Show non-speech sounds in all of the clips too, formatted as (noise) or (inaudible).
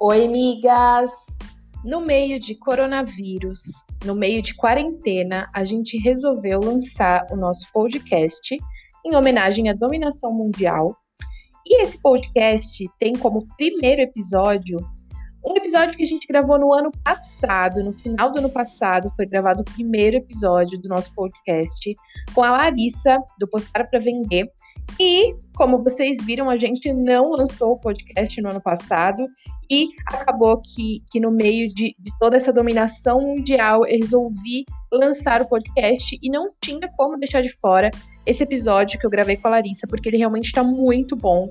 Oi, amigas! No meio de coronavírus, no meio de quarentena, a gente resolveu lançar o nosso podcast em homenagem à dominação mundial. E esse podcast tem como primeiro episódio um episódio que a gente gravou no ano passado, no final do ano passado, foi gravado o primeiro episódio do nosso podcast com a Larissa, do Postar para Vender. E, como vocês viram, a gente não lançou o podcast no ano passado e acabou que, que no meio de, de toda essa dominação mundial, eu resolvi lançar o podcast e não tinha como deixar de fora esse episódio que eu gravei com a Larissa, porque ele realmente está muito bom.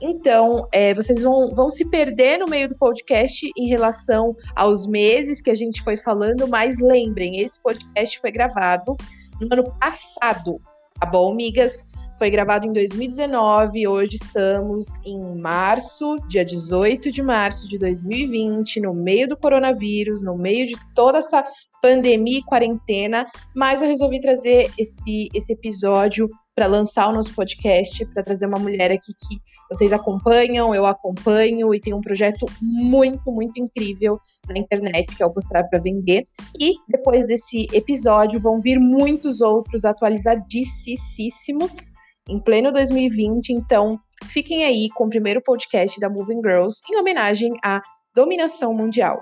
Então, é, vocês vão, vão se perder no meio do podcast em relação aos meses que a gente foi falando, mas lembrem, esse podcast foi gravado no ano passado, tá bom, amigas? Foi gravado em 2019, hoje estamos em março, dia 18 de março de 2020, no meio do coronavírus, no meio de toda essa pandemia e quarentena, mas eu resolvi trazer esse, esse episódio para lançar o nosso podcast, para trazer uma mulher aqui que vocês acompanham, eu acompanho e tem um projeto muito, muito incrível na internet, que é o Mostrar para Vender. E depois desse episódio vão vir muitos outros atualizadíssimos em pleno 2020, então fiquem aí com o primeiro podcast da Moving Girls em homenagem à dominação mundial.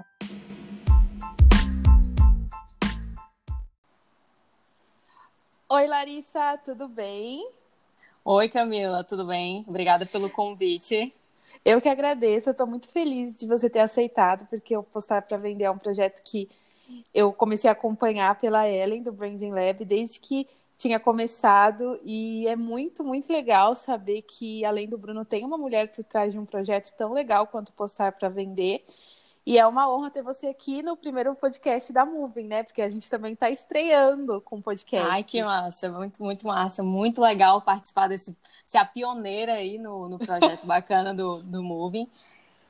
Oi, Larissa, tudo bem? Oi, Camila, tudo bem? Obrigada pelo convite. Eu que agradeço, eu estou muito feliz de você ter aceitado, porque o Postar para Vender é um projeto que eu comecei a acompanhar pela Ellen, do Branding Lab, desde que tinha começado, e é muito, muito legal saber que, além do Bruno, tem uma mulher por trás de um projeto tão legal quanto Postar para Vender. E é uma honra ter você aqui no primeiro podcast da Moving, né? Porque a gente também está estreando com o podcast. Ai, que massa, muito, muito massa, muito legal participar desse, ser a pioneira aí no, no projeto (laughs) bacana do, do Moving.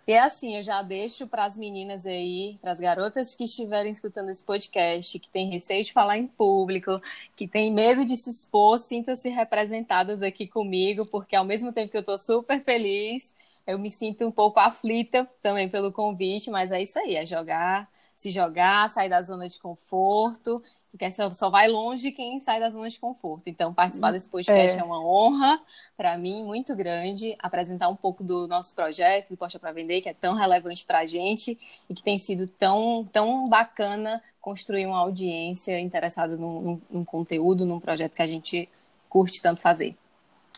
E é assim, eu já deixo para as meninas aí, para as garotas que estiverem escutando esse podcast, que têm receio de falar em público, que têm medo de se expor, sintam-se representadas aqui comigo, porque ao mesmo tempo que eu estou super feliz, eu me sinto um pouco aflita também pelo convite, mas é isso aí, é jogar, se jogar, sair da zona de conforto, porque só vai longe quem sai da zona de conforto. Então, participar desse podcast é, é uma honra para mim, muito grande, apresentar um pouco do nosso projeto, do Posta para Vender, que é tão relevante para a gente e que tem sido tão, tão bacana construir uma audiência interessada num, num, num conteúdo, num projeto que a gente curte tanto fazer.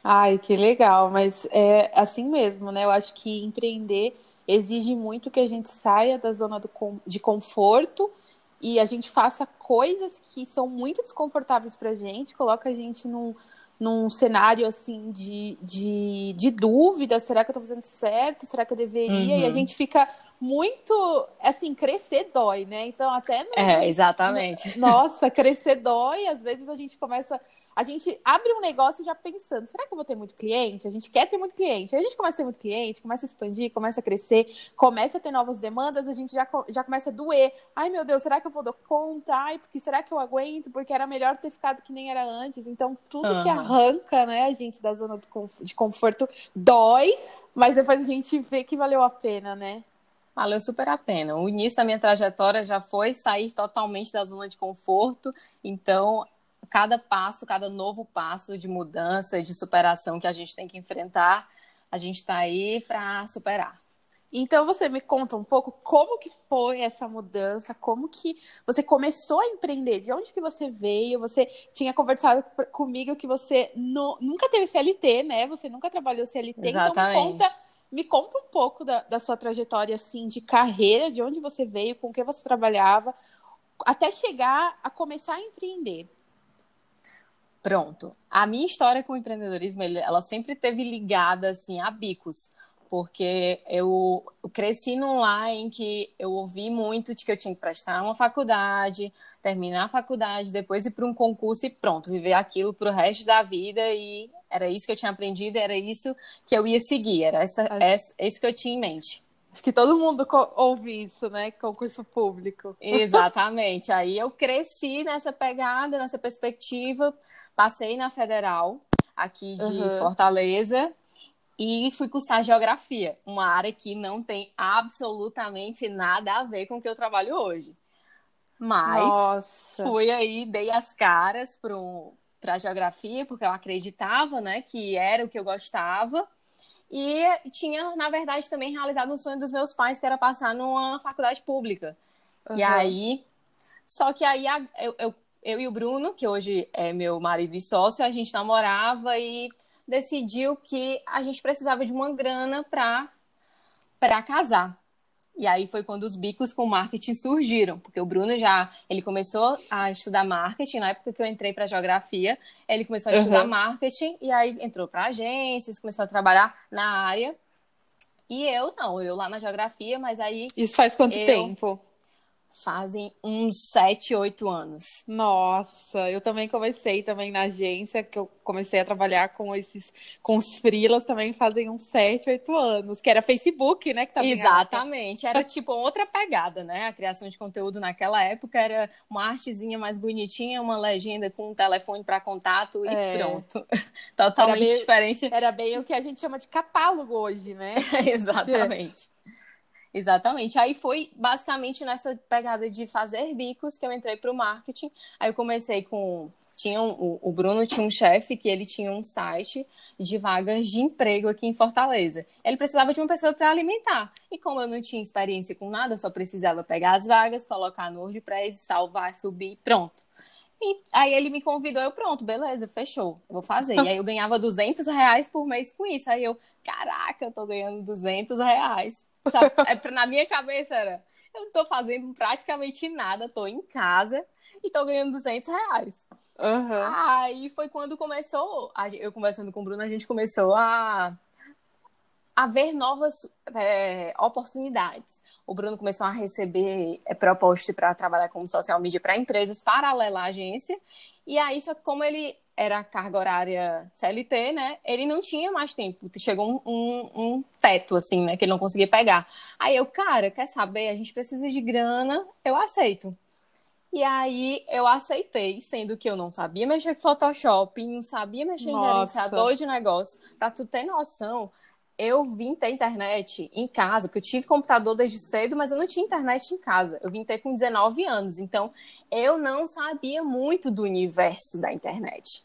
Ai, que legal, mas é assim mesmo, né? Eu acho que empreender exige muito que a gente saia da zona do, de conforto e a gente faça coisas que são muito desconfortáveis pra gente, coloca a gente num, num cenário assim de, de, de dúvida, será que eu tô fazendo certo? Será que eu deveria? Uhum. E a uhum. gente fica muito assim, crescer dói, né? Então até no, É, exatamente. No, nossa, crescer dói, às vezes a gente começa a gente abre um negócio já pensando, será que eu vou ter muito cliente? A gente quer ter muito cliente. Aí a gente começa a ter muito cliente, começa a expandir, começa a crescer, começa a ter novas demandas, a gente já, já começa a doer. Ai, meu Deus, será que eu vou dar conta? Ai, porque será que eu aguento? Porque era melhor ter ficado que nem era antes. Então, tudo uhum. que arranca, né, a gente da zona de conforto dói, mas depois a gente vê que valeu a pena, né? Valeu super a pena. O início da minha trajetória já foi sair totalmente da zona de conforto, então cada passo, cada novo passo de mudança, de superação que a gente tem que enfrentar, a gente está aí para superar. Então você me conta um pouco como que foi essa mudança, como que você começou a empreender, de onde que você veio, você tinha conversado comigo que você no, nunca teve CLT, né? Você nunca trabalhou CLT, Exatamente. então me conta, me conta um pouco da, da sua trajetória assim de carreira, de onde você veio, com o que você trabalhava, até chegar a começar a empreender. Pronto. A minha história com o empreendedorismo, ela sempre teve ligada assim a bicos, porque eu, cresci num lar em que eu ouvi muito de que eu tinha que prestar uma faculdade, terminar a faculdade, depois ir para um concurso e pronto, viver aquilo para o resto da vida e era isso que eu tinha aprendido, era isso que eu ia seguir, era essa, Acho... essa, esse que eu tinha em mente. Acho que todo mundo ouve isso, né? Concurso público. Exatamente. Aí eu cresci nessa pegada, nessa perspectiva, passei na Federal, aqui de uhum. Fortaleza, e fui cursar geografia, uma área que não tem absolutamente nada a ver com o que eu trabalho hoje. Mas Nossa. fui aí, dei as caras para a geografia, porque eu acreditava, né, que era o que eu gostava. E tinha, na verdade, também realizado um sonho dos meus pais, que era passar numa faculdade pública. Uhum. E aí, só que aí eu, eu, eu e o Bruno, que hoje é meu marido e sócio, a gente namorava e decidiu que a gente precisava de uma grana para para casar. E aí foi quando os bicos com marketing surgiram, porque o Bruno já ele começou a estudar marketing na época que eu entrei para geografia, ele começou a uhum. estudar marketing e aí entrou para agências, começou a trabalhar na área. E eu não, eu lá na geografia, mas aí Isso faz quanto eu... tempo? Fazem uns sete, oito anos. Nossa, eu também comecei também na agência, que eu comecei a trabalhar com esses, com os freelas também fazem uns sete, oito anos, que era Facebook, né? Que tava Exatamente, era tipo outra pegada, né? A criação de conteúdo naquela época era uma artezinha mais bonitinha, uma legenda com um telefone para contato e é. pronto. (laughs) Totalmente era bem, diferente. Era bem o que a gente chama de catálogo hoje, né? (laughs) Exatamente. Exatamente. Aí foi basicamente nessa pegada de fazer bicos que eu entrei para o marketing. Aí eu comecei com. Tinha um, o Bruno tinha um chefe que ele tinha um site de vagas de emprego aqui em Fortaleza. Ele precisava de uma pessoa para alimentar. E como eu não tinha experiência com nada, eu só precisava pegar as vagas, colocar no WordPress, salvar, subir, pronto. E aí ele me convidou, eu pronto, beleza, fechou, vou fazer. E aí eu ganhava 200 reais por mês com isso. Aí eu, caraca, eu tô ganhando 200 reais. Sabe? (laughs) É, na minha cabeça era, eu não tô fazendo praticamente nada, tô em casa e tô ganhando 200 reais. Uhum. Aí foi quando começou, eu conversando com o Bruno, a gente começou a, a ver novas é, oportunidades. O Bruno começou a receber é, propostas para trabalhar como social media para empresas paralela à agência. E aí, só que como ele era carga horária CLT, né? Ele não tinha mais tempo. Chegou um, um, um, teto, assim, né? Que ele não conseguia pegar. Aí eu, cara, quer saber? A gente precisa de grana, eu aceito. E aí eu aceitei, sendo que eu não sabia mexer com Photoshop, não sabia mexer Nossa. em gerenciador de negócio. Pra tu ter noção, eu vim ter internet em casa, porque eu tive computador desde cedo, mas eu não tinha internet em casa. Eu vim ter com 19 anos, então eu não sabia muito do universo da internet.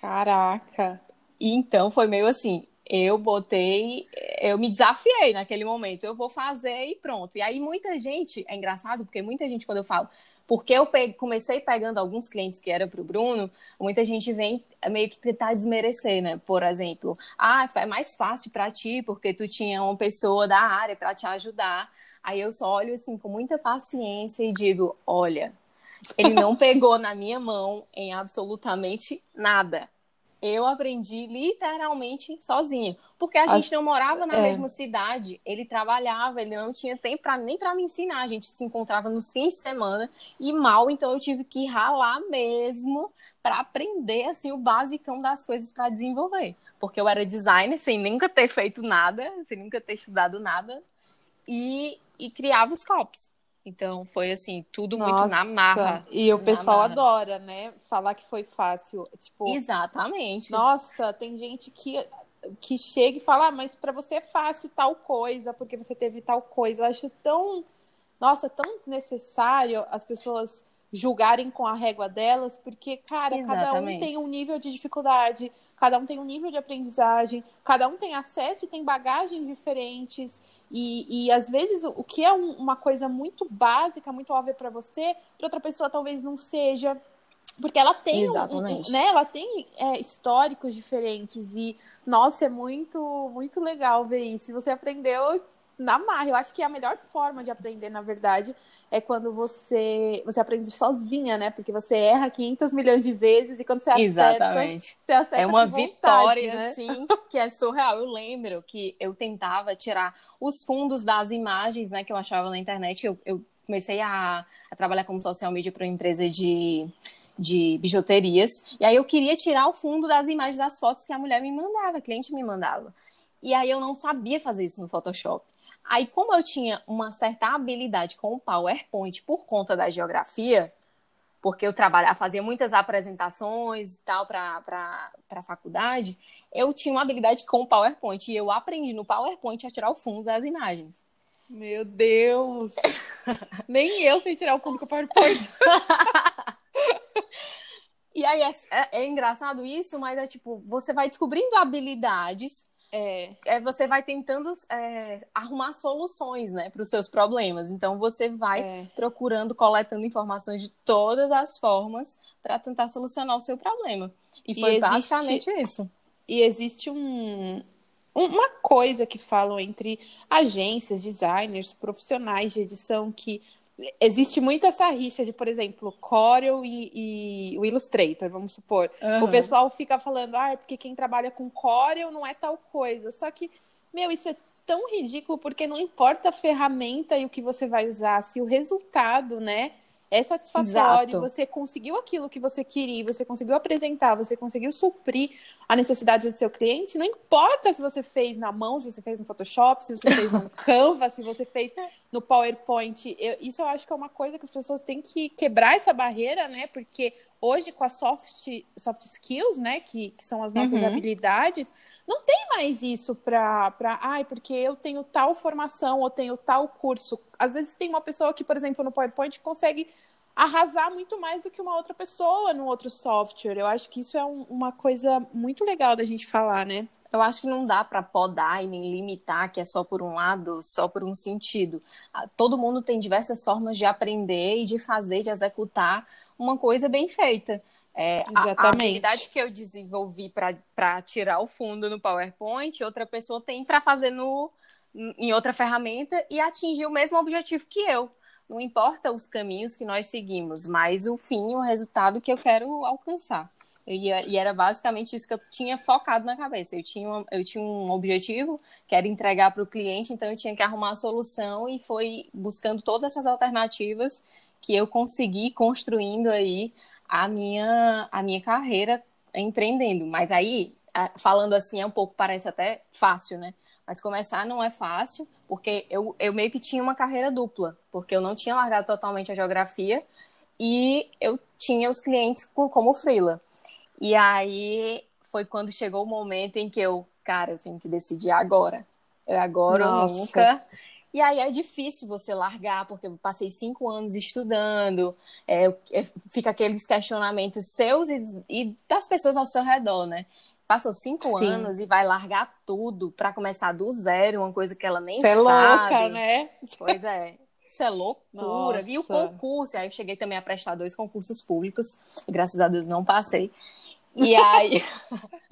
Caraca! Então foi meio assim, eu botei, eu me desafiei naquele momento, eu vou fazer e pronto. E aí muita gente, é engraçado porque muita gente quando eu falo, porque eu comecei pegando alguns clientes que era para o Bruno, muita gente vem meio que tentar desmerecer, né? Por exemplo, ah, é mais fácil para ti porque tu tinha uma pessoa da área para te ajudar. Aí eu só olho assim com muita paciência e digo, olha, ele não pegou na minha mão em absolutamente nada. Eu aprendi literalmente sozinha, porque a gente não morava na é. mesma cidade. Ele trabalhava, ele não tinha tempo pra, nem para me ensinar. A gente se encontrava nos fins de semana e mal, então eu tive que ralar mesmo para aprender assim o basicão das coisas para desenvolver, porque eu era designer sem nunca ter feito nada, sem nunca ter estudado nada e, e criava os copos. Então foi assim, tudo Nossa, muito na marra. E o pessoal marra. adora, né? Falar que foi fácil. Tipo, Exatamente. Nossa, tem gente que, que chega e fala, ah, mas para você é fácil tal coisa, porque você teve tal coisa. Eu acho tão. Nossa, tão desnecessário as pessoas julgarem com a régua delas, porque, cara, Exatamente. cada um tem um nível de dificuldade, cada um tem um nível de aprendizagem, cada um tem acesso e tem bagagens diferentes. E, e às vezes o que é um, uma coisa muito básica, muito óbvia para você, para outra pessoa talvez não seja. Porque ela tem, um, né? Ela tem é, históricos diferentes e nossa, é muito muito legal ver isso. Você aprendeu na marra. Eu acho que a melhor forma de aprender, na verdade, é quando você você aprende sozinha, né? Porque você erra 500 milhões de vezes e quando você acerta, Exatamente. Você acerta é uma vontade, vitória né? assim que é surreal. Eu lembro que eu tentava tirar os fundos das imagens, né, que eu achava na internet. Eu, eu comecei a, a trabalhar como social media para uma empresa de de bijuterias. E aí eu queria tirar o fundo das imagens das fotos que a mulher me mandava, a cliente me mandava. E aí eu não sabia fazer isso no Photoshop. Aí, como eu tinha uma certa habilidade com o PowerPoint por conta da geografia, porque eu trabalhava, fazia muitas apresentações e tal para a faculdade, eu tinha uma habilidade com o PowerPoint e eu aprendi no PowerPoint a tirar o fundo das imagens. Meu Deus! (laughs) Nem eu sei tirar o fundo com o PowerPoint. (laughs) e aí é, é, é, engraçado isso, mas é tipo, você vai descobrindo habilidades. É. é você vai tentando é, arrumar soluções né, para os seus problemas. Então, você vai é. procurando, coletando informações de todas as formas para tentar solucionar o seu problema. E foi e existe... basicamente isso. E existe um, uma coisa que falam entre agências, designers, profissionais de edição que existe muito essa rixa de, por exemplo, Corel e, e o Illustrator, vamos supor. Uhum. O pessoal fica falando, ah, porque quem trabalha com Corel não é tal coisa. Só que, meu, isso é tão ridículo porque não importa a ferramenta e o que você vai usar, se o resultado, né, é satisfatório, Exato. você conseguiu aquilo que você queria, você conseguiu apresentar, você conseguiu suprir a necessidade do seu cliente, não importa se você fez na mão, se você fez no Photoshop, se você fez no (laughs) Canva, se você fez no PowerPoint. Eu, isso eu acho que é uma coisa que as pessoas têm que quebrar essa barreira, né? Porque hoje, com as soft, soft skills, né, que, que são as nossas uhum. habilidades, não tem mais isso para, ai, porque eu tenho tal formação ou tenho tal curso. Às vezes tem uma pessoa que, por exemplo, no PowerPoint consegue arrasar muito mais do que uma outra pessoa no outro software. Eu acho que isso é um, uma coisa muito legal da gente falar, né? Eu acho que não dá para podar e nem limitar que é só por um lado, só por um sentido. Ah, todo mundo tem diversas formas de aprender e de fazer, de executar uma coisa bem feita. É, Exatamente. A, a habilidade que eu desenvolvi para tirar o fundo no PowerPoint, outra pessoa tem para fazer no, em outra ferramenta e atingir o mesmo objetivo que eu. Não importa os caminhos que nós seguimos, mas o fim, o resultado que eu quero alcançar. E, e era basicamente isso que eu tinha focado na cabeça. Eu tinha, eu tinha um objetivo, que era entregar para o cliente, então eu tinha que arrumar a solução e foi buscando todas essas alternativas que eu consegui construindo aí a minha, a minha carreira empreendendo. Mas aí, falando assim, é um pouco, parece até fácil, né? Mas começar não é fácil, porque eu, eu meio que tinha uma carreira dupla, porque eu não tinha largado totalmente a geografia e eu tinha os clientes como freela. E aí foi quando chegou o momento em que eu, cara, eu tenho que decidir agora. É agora Nossa. ou nunca. E aí é difícil você largar, porque eu passei cinco anos estudando, é, é, fica aqueles questionamentos seus e, e, das pessoas ao seu redor, né? Passou cinco Sim. anos e vai largar tudo para começar do zero, uma coisa que ela nem Cê sabe. Você é louca, né? Pois é. Isso é loucura. Nossa. E o concurso, aí eu cheguei também a prestar dois concursos públicos, e graças a Deus não passei. E aí,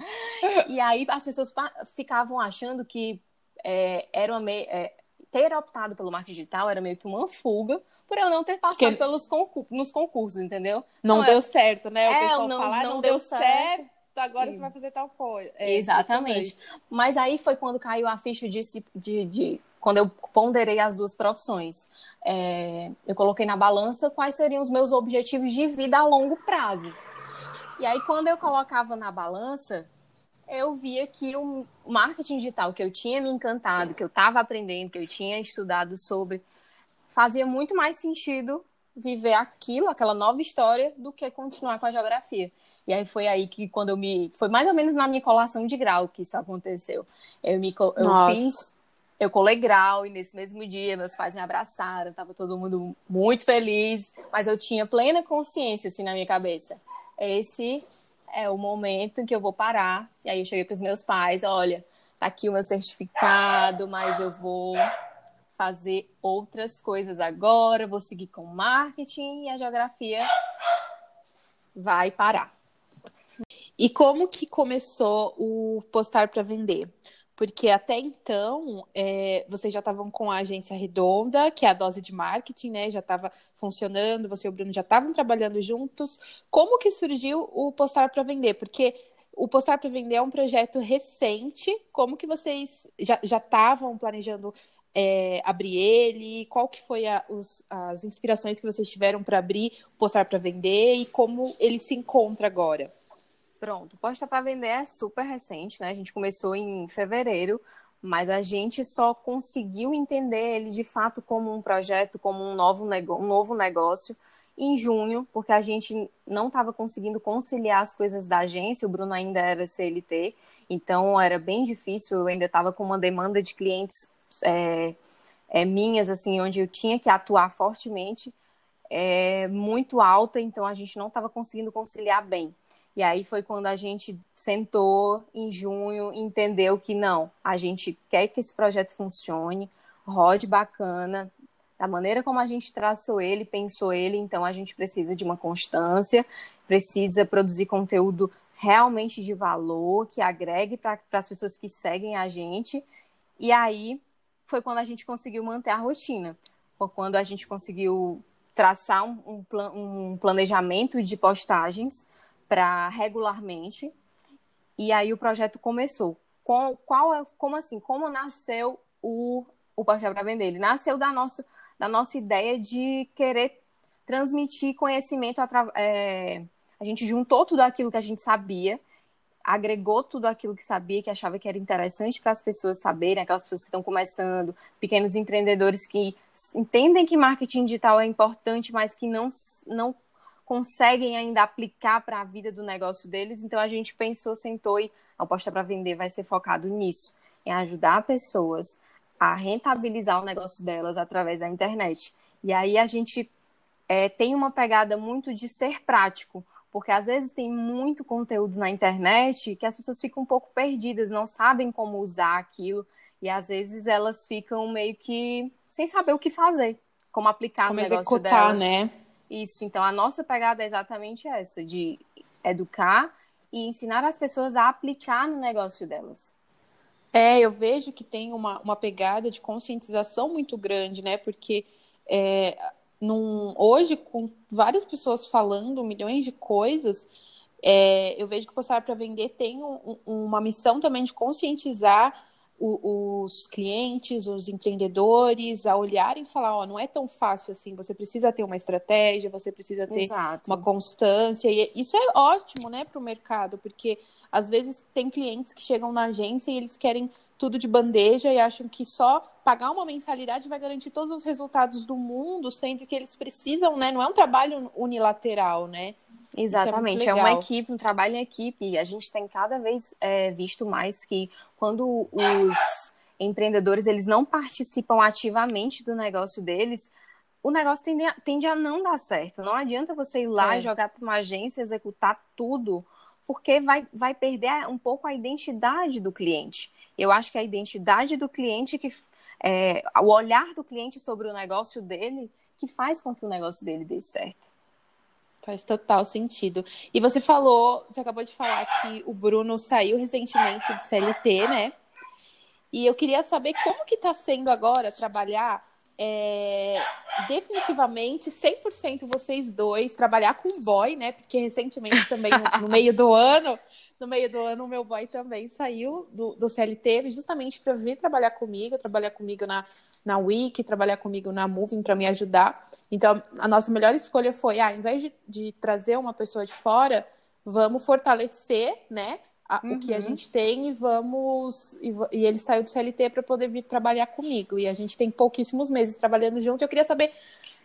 (laughs) e aí as pessoas ficavam achando que é, era uma é, ter optado pelo marketing digital era meio que uma fuga por eu não ter passado Porque... pelos concur nos concursos, entendeu? Não, não deu é... certo, né? O é, pessoal não, fala, ah, não, não, deu certo, certo agora Sim. você vai fazer tal coisa. É, Exatamente. Mas aí foi quando caiu a ficha de, de, de quando eu ponderei as duas profissões. É, eu coloquei na balança quais seriam os meus objetivos de vida a longo prazo. E aí, quando eu colocava na balança, eu via que o marketing digital que eu tinha me encantado, que eu estava aprendendo, que eu tinha estudado sobre, fazia muito mais sentido viver aquilo, aquela nova história, do que continuar com a geografia. E aí foi aí que quando eu me. Foi mais ou menos na minha colação de grau que isso aconteceu. Eu me eu fiz. Eu colei grau e nesse mesmo dia meus pais me abraçaram, tava todo mundo muito feliz, mas eu tinha plena consciência assim na minha cabeça. Esse é o momento em que eu vou parar. E aí eu cheguei para os meus pais, olha, tá aqui o meu certificado, mas eu vou fazer outras coisas agora, vou seguir com marketing e a geografia vai parar. E como que começou o postar para vender? Porque até então, é, vocês já estavam com a agência redonda, que é a dose de marketing, né? Já estava funcionando, você e o Bruno já estavam trabalhando juntos. Como que surgiu o Postar para Vender? Porque o Postar para Vender é um projeto recente. Como que vocês já estavam planejando é, abrir ele? Qual que foi a, os, as inspirações que vocês tiveram para abrir o Postar para Vender e como ele se encontra agora? Pronto, Posta para Vender é super recente, né? A gente começou em fevereiro, mas a gente só conseguiu entender ele de fato como um projeto, como um novo, um novo negócio em junho, porque a gente não estava conseguindo conciliar as coisas da agência, o Bruno ainda era CLT, então era bem difícil, eu ainda estava com uma demanda de clientes é, é, minhas, assim, onde eu tinha que atuar fortemente, é, muito alta, então a gente não estava conseguindo conciliar bem. E aí foi quando a gente sentou em junho, entendeu que não, a gente quer que esse projeto funcione, rode bacana, da maneira como a gente traçou ele, pensou ele, então a gente precisa de uma constância, precisa produzir conteúdo realmente de valor, que agregue para as pessoas que seguem a gente. E aí foi quando a gente conseguiu manter a rotina. Foi quando a gente conseguiu traçar um, um, plan, um planejamento de postagens para regularmente. E aí o projeto começou. Qual, qual é, como assim? Como nasceu o, o Postar para Vender? Ele nasceu da nossa, da nossa ideia de querer transmitir conhecimento. É, a gente juntou tudo aquilo que a gente sabia agregou tudo aquilo que sabia, que achava que era interessante para as pessoas saberem, aquelas pessoas que estão começando, pequenos empreendedores que entendem que marketing digital é importante, mas que não, não conseguem ainda aplicar para a vida do negócio deles. Então a gente pensou, sentou e a aposta para vender vai ser focado nisso, em ajudar pessoas a rentabilizar o negócio delas através da internet. E aí a gente é, tem uma pegada muito de ser prático porque às vezes tem muito conteúdo na internet que as pessoas ficam um pouco perdidas, não sabem como usar aquilo, e às vezes elas ficam meio que sem saber o que fazer, como aplicar como no negócio delas. né? Isso, então a nossa pegada é exatamente essa, de educar e ensinar as pessoas a aplicar no negócio delas. É, eu vejo que tem uma, uma pegada de conscientização muito grande, né? Porque é, num, hoje, com várias pessoas falando milhões de coisas, é, eu vejo que o Postar para Vender tem um, uma missão também de conscientizar o, os clientes, os empreendedores, a olharem e falar, ó, não é tão fácil assim, você precisa ter uma estratégia, você precisa ter Exato. uma constância, e isso é ótimo, né, para o mercado, porque às vezes tem clientes que chegam na agência e eles querem tudo de bandeja e acham que só pagar uma mensalidade vai garantir todos os resultados do mundo, sendo que eles precisam, né? Não é um trabalho unilateral, né? É Exatamente, é, é, uma equipe, um trabalho em equipe. A gente tem cada vez é, visto mais que quando os empreendedores eles não participam ativamente do negócio deles, o negócio tende a, tende a não dar certo. Não adianta você ir lá é. jogar para uma agência, executar tudo, porque vai, vai perder um pouco a identidade do cliente. Eu acho que a identidade do cliente, que é, o olhar do cliente sobre o negócio dele, que faz com que o negócio dele dê certo. Faz total sentido. E você falou, você acabou de falar que o Bruno saiu recentemente do CLT, né? E eu queria saber como que está sendo agora trabalhar é, definitivamente 100% vocês dois trabalhar com boy, né? Porque recentemente também no, meio do ano, no meio do ano o meu boy também saiu do, do CLT justamente para vir trabalhar comigo, trabalhar comigo na na Wiki, trabalhar comigo na Moving para me ajudar. Então, a nossa melhor escolha foi, ah, ao invés de, de trazer uma pessoa de fora, vamos fortalecer, né, a, uhum. o que a uhum. gente tem e vamos. E, e ele saiu do CLT para poder vir trabalhar comigo. E a gente tem pouquíssimos meses trabalhando junto. Eu queria saber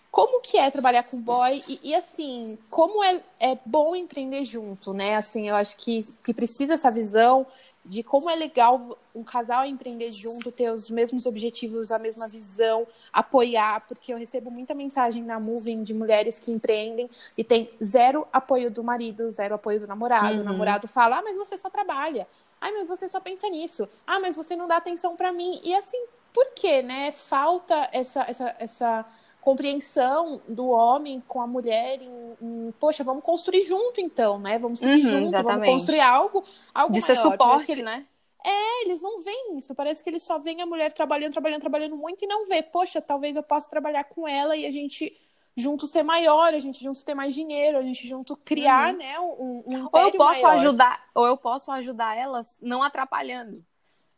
como que é trabalhar com boy e, e, assim, como é, é bom empreender junto, né? Assim, eu acho que, que precisa essa visão de como é legal um casal empreender junto, ter os mesmos objetivos, a mesma visão, apoiar, porque eu recebo muita mensagem na Moving de mulheres que empreendem e tem zero apoio do marido, zero apoio do namorado. Uhum. O namorado fala: "Ah, mas você só trabalha. Ai, mas você só pensa nisso. Ah, mas você não dá atenção para mim". E assim, por quê, né? Falta essa essa essa compreensão do homem com a mulher em, em, poxa, vamos construir junto então, né? Vamos seguir uhum, junto, exatamente. vamos construir algo, algo de maior. ser suporte, ele... né? É, eles não veem isso. Parece que eles só veem a mulher trabalhando, trabalhando, trabalhando muito e não vê. Poxa, talvez eu possa trabalhar com ela e a gente junto ser maior, a gente junto ter mais dinheiro, a gente junto criar, uhum. né, um, um Ou eu posso maior. ajudar, ou eu posso ajudar elas não atrapalhando.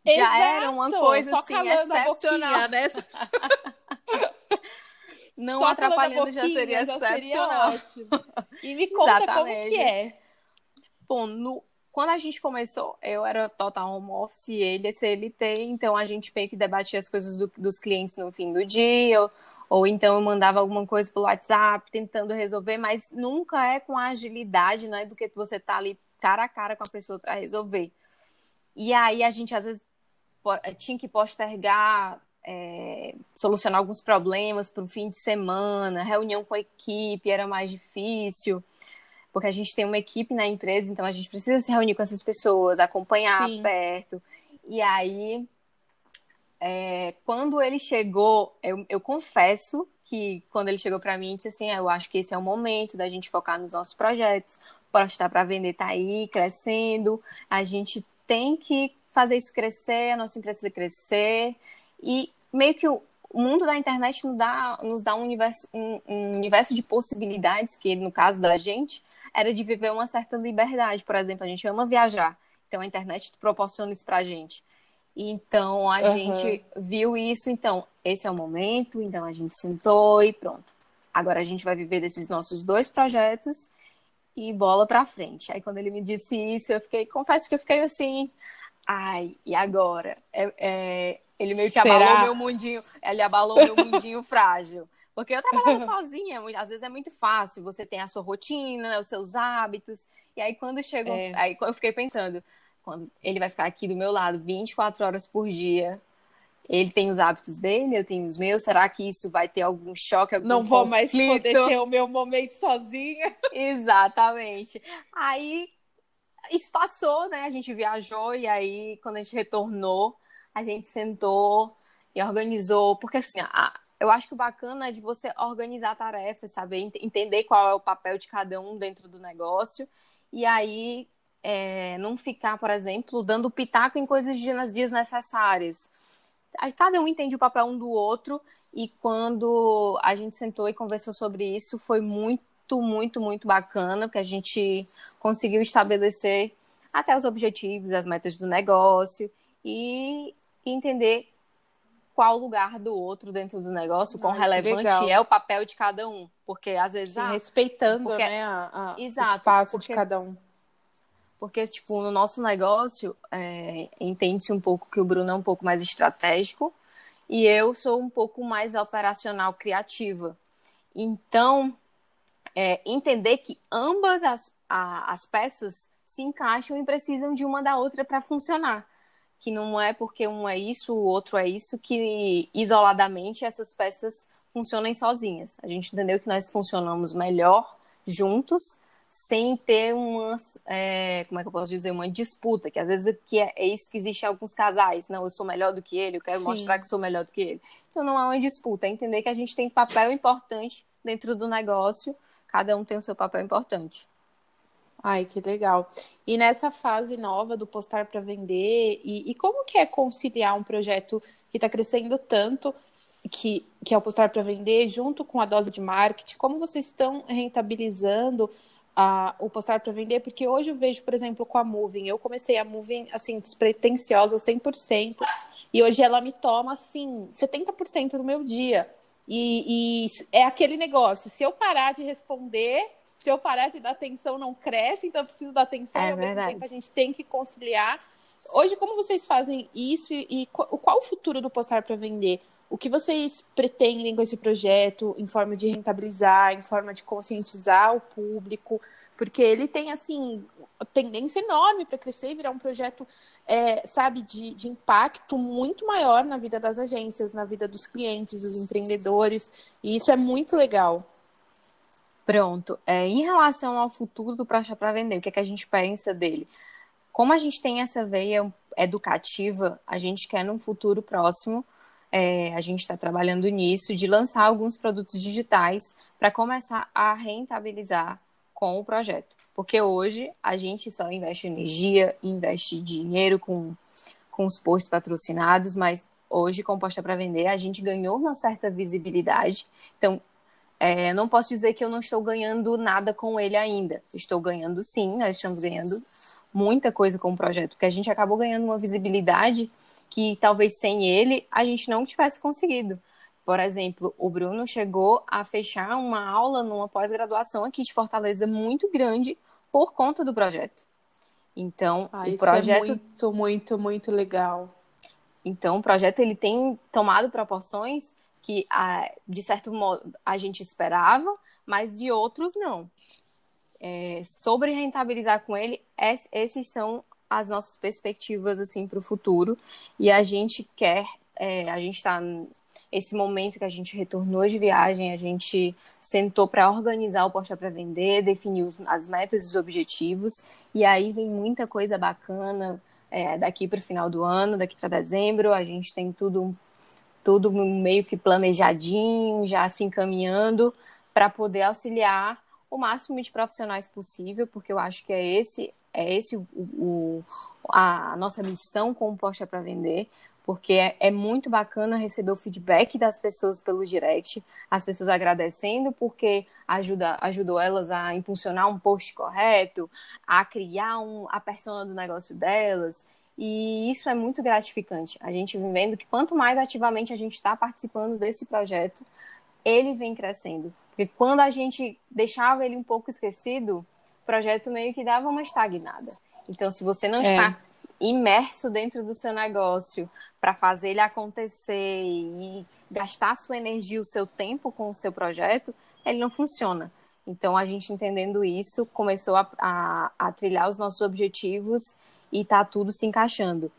Exato, Já era uma coisa só assim, calando excepcional. a boquinha, né? (laughs) (laughs) não Só atrapalhando já seria já excepcional. Seria. E me conta como que é. Bom, no, quando a gente começou, eu era total home office, ele é CLT, então a gente meio que debatia as coisas do, dos clientes no fim do dia, ou, ou, então eu mandava alguma coisa pelo WhatsApp tentando resolver, mas nunca é com a agilidade, né, do que você tá ali cara a cara com a pessoa para resolver. E aí a gente às vezes tinha que postergar, é, solucionar alguns problemas para o fim de semana, reunião com a equipe era mais difícil porque a gente tem uma equipe na empresa, então a gente precisa se reunir com essas pessoas, acompanhar Sim. perto. E aí, é, quando ele chegou, eu, eu, confesso que quando ele chegou para mim, disse assim: ah, eu acho que esse é o momento da gente focar nos nossos projetos, estar para vender tá aí, crescendo, a gente tem que fazer isso crescer, a nossa empresa precisa crescer. E meio que o, mundo da internet nos dá, nos dá um, universo, um, um universo de possibilidades, que no caso da gente, era de viver uma certa liberdade. Por exemplo, a gente ama viajar, então a internet proporciona isso pra gente. Então a uhum. gente viu isso, então esse é o momento, então a gente sentou e pronto. Agora a gente vai viver desses nossos dois projetos e bola pra frente. Aí quando ele me disse isso, eu fiquei, confesso que eu fiquei assim, ai, e agora? É, é, ele meio que Será? abalou meu mundinho, ele abalou meu mundinho (laughs) frágil. Porque eu trabalhava sozinha, às vezes é muito fácil, você tem a sua rotina, os seus hábitos, e aí quando chegou, é. aí eu fiquei pensando, quando ele vai ficar aqui do meu lado 24 horas por dia, ele tem os hábitos dele, eu tenho os meus, será que isso vai ter algum choque, algum Não vou mais poder ter o meu momento sozinha. Exatamente. Aí isso passou, né? A gente viajou e aí quando a gente retornou, a gente sentou e organizou, porque assim, a, eu acho que o bacana é de você organizar tarefas, saber entender qual é o papel de cada um dentro do negócio e aí é, não ficar, por exemplo, dando pitaco em coisas desnecessárias. Cada um entende o papel um do outro e quando a gente sentou e conversou sobre isso foi muito, muito, muito bacana, porque a gente conseguiu estabelecer até os objetivos, as metas do negócio e entender qual o lugar do outro dentro do negócio, quão Ai, relevante é o papel de cada um. Porque às vezes. Sim, ah, respeitando porque... né, a, a, Exato, o espaço porque... de cada um. Porque, tipo, no nosso negócio, é, entende-se um pouco que o Bruno é um pouco mais estratégico e eu sou um pouco mais operacional criativa. Então, é, entender que ambas as, a, as peças se encaixam e precisam de uma da outra para funcionar que não é porque um é isso, o outro é isso, que isoladamente essas peças funcionem sozinhas. A gente entendeu que nós funcionamos melhor juntos, sem ter uma, é, como é que eu posso dizer, uma disputa, que às vezes que é, é, isso que existe em alguns casais, não, eu sou melhor do que ele, eu quero Sim. mostrar que sou melhor do que ele. Então não é uma disputa, é entender que a gente tem papel importante dentro do negócio, cada um tem o seu papel importante. Ai, que legal. E nessa fase nova do postar para vender, e, e, como que é conciliar um projeto que está crescendo tanto, que, que é o postar para vender, junto com a dose de marketing? Como vocês estão rentabilizando a, o postar para vender? Porque hoje eu vejo, por exemplo, com a Moving, eu comecei a Moving, assim, despretensiosa, 100%, e hoje ela me toma, assim, 70% do meu dia. E, e é aquele negócio, se eu parar de responder se eu parar de dar atenção, não cresce, então eu preciso dar atenção é e ao verdade. mesmo tempo a gente tem que conciliar. Hoje, como vocês fazem isso e, e qual o futuro do postar para vender? O que vocês pretendem com esse projeto em forma de rentabilizar, em forma de conscientizar o público? Porque ele tem, assim, tendência enorme para crescer e virar um projeto, é, sabe, de, de impacto muito maior na vida das agências, na vida dos clientes, dos empreendedores. E isso é muito legal. Pronto. É, em relação ao futuro do Procha para Vender, o que, é que a gente pensa dele? Como a gente tem essa veia educativa, a gente quer num futuro próximo, é, a gente está trabalhando nisso, de lançar alguns produtos digitais para começar a rentabilizar com o projeto. Porque hoje a gente só investe energia, investe dinheiro com, com os posts patrocinados, mas hoje, com Posta para Vender, a gente ganhou uma certa visibilidade. Então, é, não posso dizer que eu não estou ganhando nada com ele ainda. Estou ganhando sim, nós estamos ganhando muita coisa com o projeto, porque a gente acabou ganhando uma visibilidade que talvez sem ele a gente não tivesse conseguido. Por exemplo, o Bruno chegou a fechar uma aula numa pós-graduação aqui de Fortaleza muito grande por conta do projeto. Então, ah, o projeto é muito, muito, muito legal. Então, o projeto ele tem tomado proporções que, de certo modo, a gente esperava, mas de outros não. É, sobre rentabilizar com ele, esses são as nossas perspectivas assim para o futuro. E a gente quer, é, a gente está esse momento que a gente retornou de viagem, a gente sentou para organizar o posta para vender, definiu as metas e os objetivos, e aí vem muita coisa bacana é, daqui para o final do ano, daqui para dezembro, a gente tem tudo tudo meio que planejadinho, já se encaminhando para poder auxiliar o máximo de profissionais possível, porque eu acho que é esse é esse o, o a nossa missão com o Posta para Vender, porque é, é, muito bacana receber o feedback das pessoas pelo direct, as pessoas agradecendo porque ajuda, ajudou elas a impulsionar um post correto, a criar um, a persona do negócio delas. E isso é muito gratificante. A gente vem vendo que quanto mais ativamente a gente está participando desse projeto, ele vem crescendo. Porque quando a gente deixava ele um pouco esquecido, o projeto meio que dava uma estagnada. Então, se você não é. está imerso dentro do seu negócio para fazer ele acontecer e gastar sua energia, o seu tempo com o seu projeto, ele não funciona. Então, a gente entendendo isso, começou a, a, a trilhar os nossos objetivos e está tudo se encaixando.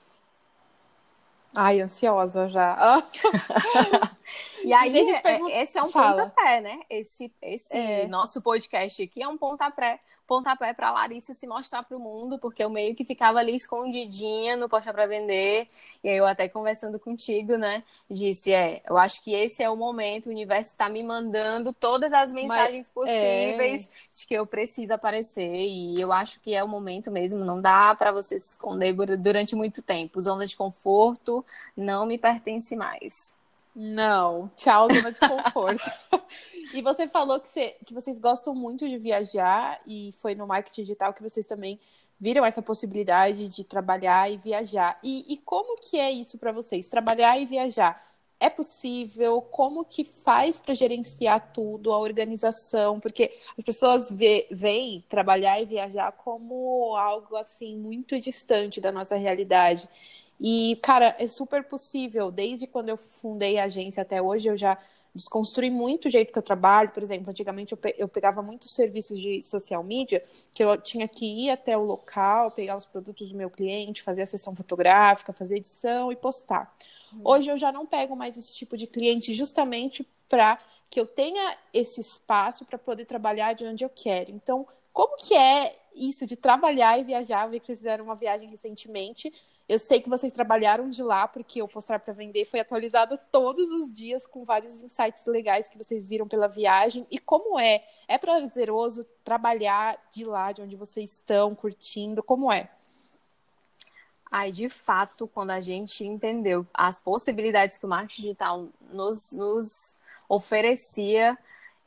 Ai, ansiosa já. (laughs) e aí, é, esse é um Fala. pontapé, né? Esse, esse é. nosso podcast aqui é um pontapé pontapé para Larissa se mostrar para o mundo, porque eu meio que ficava ali escondidinha no Poxa para Vender. E aí eu até conversando contigo, né? Disse: é, eu acho que esse é o momento, o universo está me mandando todas as mensagens Mas, possíveis é... de que eu preciso aparecer. E eu acho que é o momento mesmo, não dá para você se esconder durante muito tempo. Zona de conforto não me pertence mais. Não, tchau, zona de conforto. e você falou que, você, que vocês gostam muito de viajar e foi no marketing digital que vocês também viram essa possibilidade de trabalhar e viajar. E, e como que é isso para vocês? Trabalhar e viajar é possível? Como que faz para gerenciar tudo, a organização? Porque as pessoas veem trabalhar e viajar como algo assim muito distante da nossa realidade. E, cara, é super possível. Desde quando eu fundei a agência até hoje, eu já desconstruí muito o jeito que eu trabalho. Por exemplo, antigamente eu, pe eu pegava muitos serviços de social media, que eu tinha que ir até o local, pegar os produtos do meu cliente, fazer a sessão fotográfica, fazer edição e postar. Uhum. Hoje eu já não pego mais esse tipo de cliente justamente para que eu tenha esse espaço para poder trabalhar de onde eu quero. Então, como que é isso de trabalhar e viajar? Eu vi que vocês fizeram uma viagem recentemente. Eu sei que vocês trabalharam de lá, porque o Postar para Vender foi atualizado todos os dias com vários insights legais que vocês viram pela viagem. E como é? É prazeroso trabalhar de lá, de onde vocês estão, curtindo? Como é? Ai, de fato, quando a gente entendeu as possibilidades que o marketing digital nos, nos oferecia,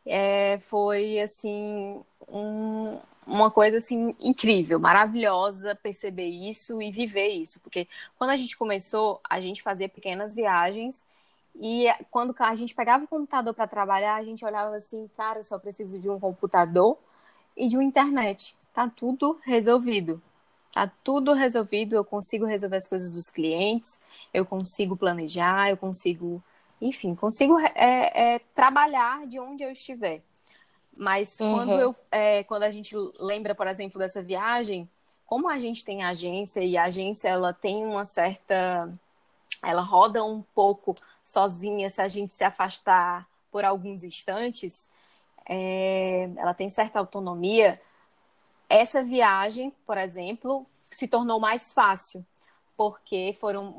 é, foi assim um, uma coisa assim incrível, maravilhosa perceber isso e viver isso, porque quando a gente começou, a gente fazia pequenas viagens e quando a gente pegava o computador para trabalhar, a gente olhava assim, cara, eu só preciso de um computador e de uma internet. Tá tudo resolvido. Tá tudo resolvido, eu consigo resolver as coisas dos clientes, eu consigo planejar, eu consigo, enfim, consigo é, é, trabalhar de onde eu estiver. Mas uhum. quando, eu, é, quando a gente lembra, por exemplo, dessa viagem, como a gente tem agência e a agência ela tem uma certa. Ela roda um pouco sozinha se a gente se afastar por alguns instantes, é, ela tem certa autonomia. Essa viagem, por exemplo, se tornou mais fácil, porque foram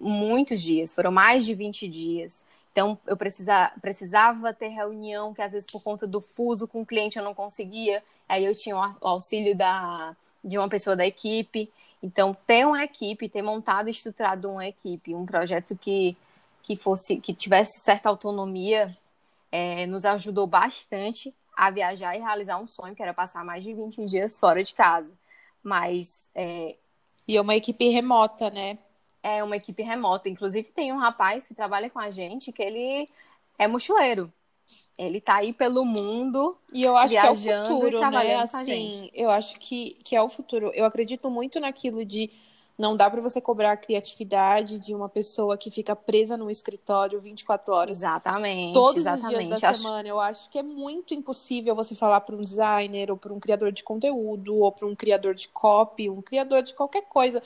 muitos dias, foram mais de 20 dias. Então, eu precisa, precisava ter reunião, que às vezes por conta do fuso com o cliente eu não conseguia. Aí eu tinha o auxílio da, de uma pessoa da equipe. Então, ter uma equipe, ter montado e estruturado uma equipe, um projeto que, que fosse, que tivesse certa autonomia, é, nos ajudou bastante a viajar e realizar um sonho, que era passar mais de 20 dias fora de casa. Mas. É... E é uma equipe remota, né? É uma equipe remota. Inclusive, tem um rapaz que trabalha com a gente que ele é mochileiro. Ele tá aí pelo mundo. E eu acho que é o futuro, né? Assim, eu acho que, que é o futuro. Eu acredito muito naquilo de não dá para você cobrar a criatividade de uma pessoa que fica presa no escritório 24 horas. Exatamente. Todos exatamente. os dias da acho... semana. Eu acho que é muito impossível você falar para um designer, ou para um criador de conteúdo, ou para um criador de copy, um criador de qualquer coisa.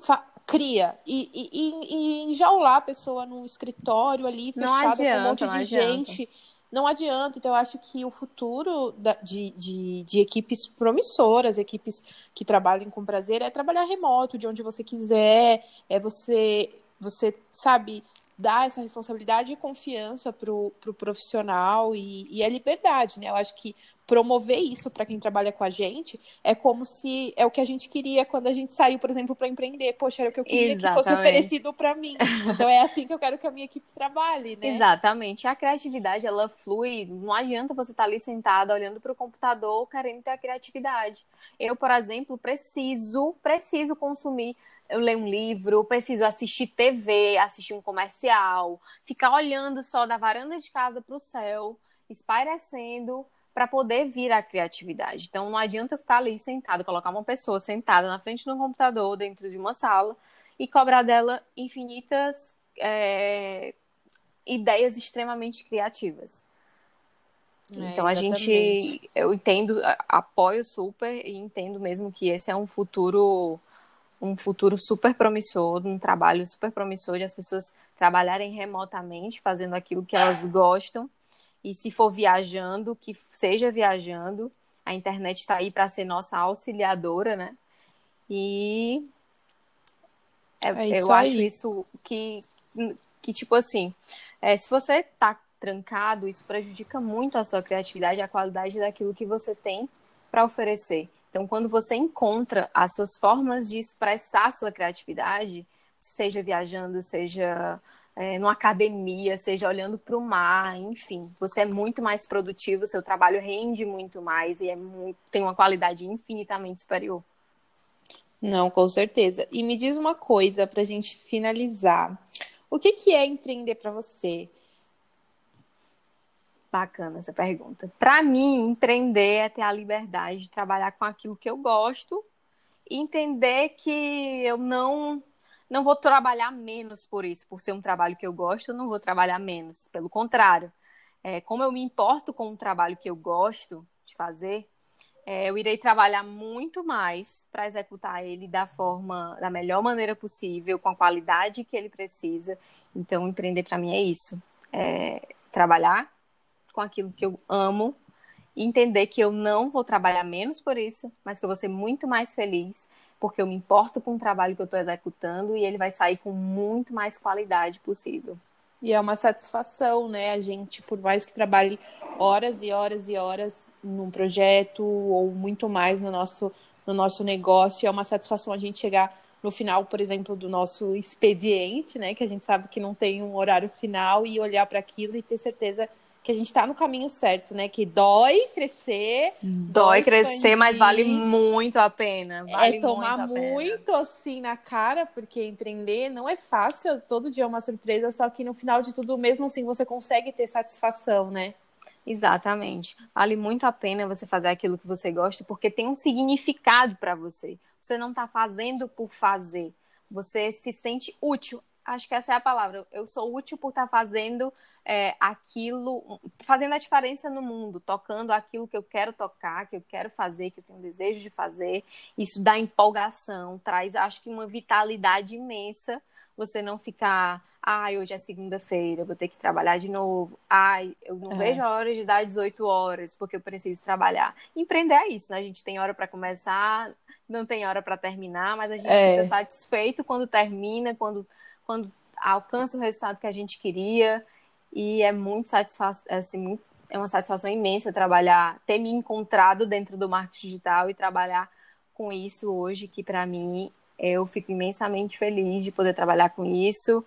Fa cria. E, e, e, enjaular a pessoa num escritório ali, fechado adianta, com um monte de gente não adianta. Então, eu acho que o futuro da, de, de, de, equipes promissoras, equipes que trabalhem com prazer, é trabalhar remoto, de onde você quiser, é você, você sabe, dar essa responsabilidade e confiança para o pro profissional e, e a liberdade, né? Eu acho que promover isso para quem trabalha com a gente é como se é o que a gente queria quando a gente saiu, por exemplo, para empreender. Poxa, era o que eu queria Exatamente. que fosse oferecido para mim. Então é assim que eu quero que a minha equipe trabalhe, né? Exatamente. A criatividade ela flui. Não adianta você estar tá ali sentado olhando para o computador querendo ter a criatividade. Eu, por exemplo, preciso, preciso consumir eu ler um livro, preciso assistir TV, assistir um comercial, ficar olhando só da varanda de casa para o céu, espairecendo para poder vir a criatividade. Então não adianta ficar ali sentado, colocar uma pessoa sentada na frente do computador dentro de uma sala e cobrar dela infinitas é, ideias extremamente criativas. É, então a gente, eu entendo, apoio super e entendo mesmo que esse é um futuro um futuro super promissor, um trabalho super promissor de as pessoas trabalharem remotamente, fazendo aquilo que elas gostam e se for viajando, que seja viajando. A internet está aí para ser nossa auxiliadora, né? E é, é eu acho isso que, que tipo assim, é, se você está trancado, isso prejudica muito a sua criatividade, a qualidade daquilo que você tem para oferecer. Então, quando você encontra as suas formas de expressar a sua criatividade, seja viajando, seja é, numa academia, seja olhando para o mar, enfim, você é muito mais produtivo, seu trabalho rende muito mais e é muito, tem uma qualidade infinitamente superior. Não, com certeza. E me diz uma coisa para a gente finalizar. O que, que é empreender para você? Bacana essa pergunta. Para mim, empreender é ter a liberdade de trabalhar com aquilo que eu gosto e entender que eu não não vou trabalhar menos por isso, por ser um trabalho que eu gosto, eu não vou trabalhar menos. Pelo contrário, é, como eu me importo com o trabalho que eu gosto de fazer, é, eu irei trabalhar muito mais para executar ele da forma, da melhor maneira possível, com a qualidade que ele precisa. Então, empreender para mim é isso: é trabalhar com aquilo que eu amo, entender que eu não vou trabalhar menos por isso, mas que eu vou ser muito mais feliz porque eu me importo com o trabalho que eu estou executando e ele vai sair com muito mais qualidade possível. E é uma satisfação, né? A gente, por mais que trabalhe horas e horas e horas num projeto ou muito mais no nosso, no nosso negócio, é uma satisfação a gente chegar no final, por exemplo, do nosso expediente, né? Que a gente sabe que não tem um horário final e olhar para aquilo e ter certeza que a gente está no caminho certo, né? Que dói crescer. Dói crescer, expandir. mas vale muito a pena. É vale é tomar muito, muito, assim na cara, porque empreender não é fácil, todo dia é uma surpresa, só que no final de tudo, mesmo assim, você consegue ter satisfação, né? Exatamente. Vale muito a pena você fazer aquilo que você gosta, porque tem um significado para você. Você não está fazendo por fazer. Você se sente útil. Acho que essa é a palavra. Eu sou útil por estar tá fazendo é, aquilo, fazendo a diferença no mundo, tocando aquilo que eu quero tocar, que eu quero fazer, que eu tenho desejo de fazer. Isso dá empolgação, traz, acho que, uma vitalidade imensa. Você não ficar, ai, hoje é segunda-feira, vou ter que trabalhar de novo. Ai, eu não é. vejo a hora de dar 18 horas, porque eu preciso trabalhar. Empreender é isso, né? A gente tem hora para começar, não tem hora para terminar, mas a gente é. fica satisfeito quando termina, quando, quando alcança o resultado que a gente queria e é muito satisfação, assim, é uma satisfação imensa trabalhar, ter me encontrado dentro do marketing digital e trabalhar com isso hoje, que para mim eu fico imensamente feliz de poder trabalhar com isso.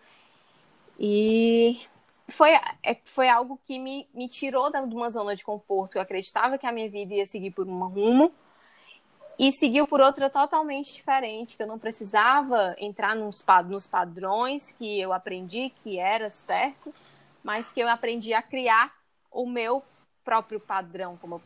E foi, é, foi algo que me, me tirou de uma zona de conforto. Eu acreditava que a minha vida ia seguir por um rumo e seguiu por outra totalmente diferente, que eu não precisava entrar nos, nos padrões que eu aprendi que era certo mas que eu aprendi a criar o meu próprio padrão, como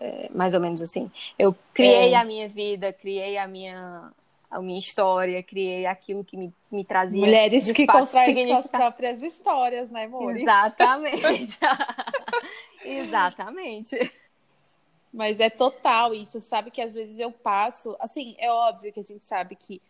é, mais ou menos assim. Eu criei é. a minha vida, criei a minha a minha história, criei aquilo que me, me trazia. Mulheres que constroem significa... suas próprias histórias, né, amor? Exatamente. (laughs) Exatamente. Mas é total isso. Sabe que às vezes eu passo. Assim, é óbvio que a gente sabe que,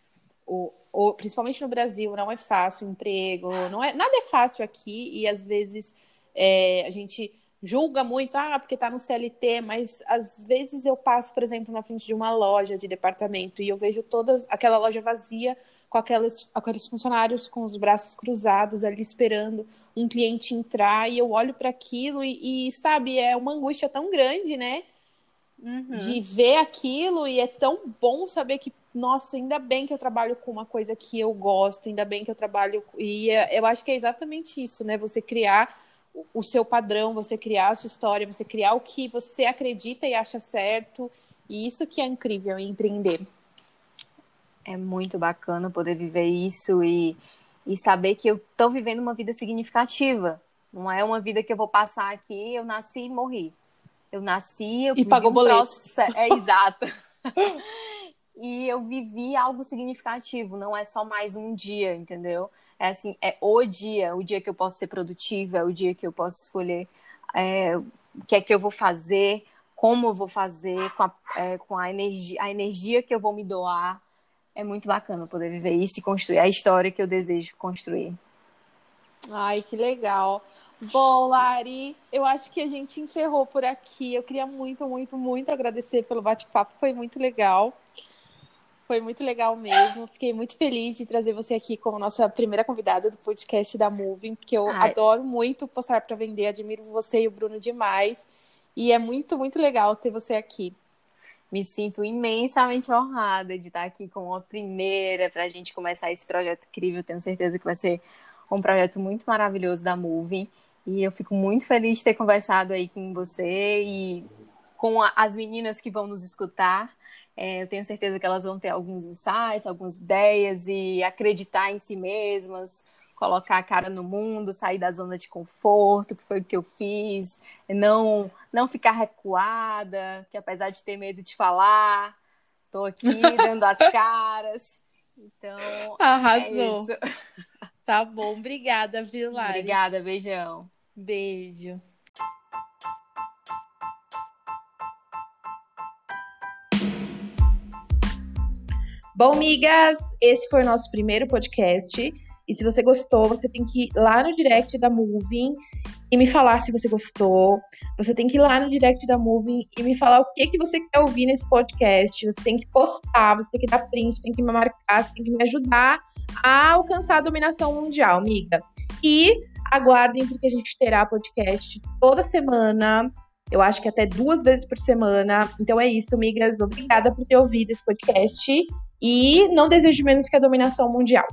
o, o, principalmente no Brasil, não é fácil emprego, não é, nada é fácil aqui, e às vezes é, a gente julga muito, ah, porque tá no CLT, mas às vezes eu passo, por exemplo, na frente de uma loja de departamento e eu vejo toda aquela loja vazia com aqueles, aqueles funcionários com os braços cruzados ali esperando um cliente entrar e eu olho para aquilo e, e, sabe, é uma angústia tão grande, né? Uhum. De ver aquilo e é tão bom saber que, nossa, ainda bem que eu trabalho com uma coisa que eu gosto, ainda bem que eu trabalho. E é, eu acho que é exatamente isso, né? Você criar o seu padrão, você criar a sua história, você criar o que você acredita e acha certo. E isso que é incrível em empreender. É muito bacana poder viver isso e, e saber que eu estou vivendo uma vida significativa. Não é uma vida que eu vou passar aqui, eu nasci e morri. Eu nasci, eu e pagou um boleto. É exato. (laughs) e eu vivi algo significativo, não é só mais um dia, entendeu? É assim, é o dia, o dia que eu posso ser produtiva, é o dia que eu posso escolher é, o que é que eu vou fazer, como eu vou fazer, com, a, é, com a, energia, a energia que eu vou me doar. É muito bacana poder viver isso e construir a história que eu desejo construir. Ai, que legal. Bom, Lari, eu acho que a gente encerrou por aqui. Eu queria muito, muito, muito agradecer pelo bate-papo, foi muito legal. Foi muito legal mesmo. Fiquei muito feliz de trazer você aqui como nossa primeira convidada do podcast da Moving, porque eu Ai. adoro muito postar para vender, admiro você e o Bruno demais. E é muito, muito legal ter você aqui. Me sinto imensamente honrada de estar aqui com a primeira para a gente começar esse projeto incrível. Tenho certeza que vai ser um projeto muito maravilhoso da Moving. E eu fico muito feliz de ter conversado aí com você e com as meninas que vão nos escutar. É, eu tenho certeza que elas vão ter alguns insights, algumas ideias e acreditar em si mesmas, colocar a cara no mundo, sair da zona de conforto, que foi o que eu fiz, não não ficar recuada, que apesar de ter medo de falar, tô aqui dando as (laughs) caras. Então, Arrasou. É tá bom, obrigada, Vilari. Obrigada, beijão. Beijo. Bom, migas, esse foi o nosso primeiro podcast. E se você gostou, você tem que ir lá no direct da Moving e me falar se você gostou. Você tem que ir lá no direct da Moving e me falar o que, que você quer ouvir nesse podcast. Você tem que postar, você tem que dar print, tem que me marcar, você tem que me ajudar a alcançar a dominação mundial, amiga. E aguardem, porque a gente terá podcast toda semana. Eu acho que até duas vezes por semana. Então é isso, amigas. Obrigada por ter ouvido esse podcast e não desejo menos que a dominação mundial.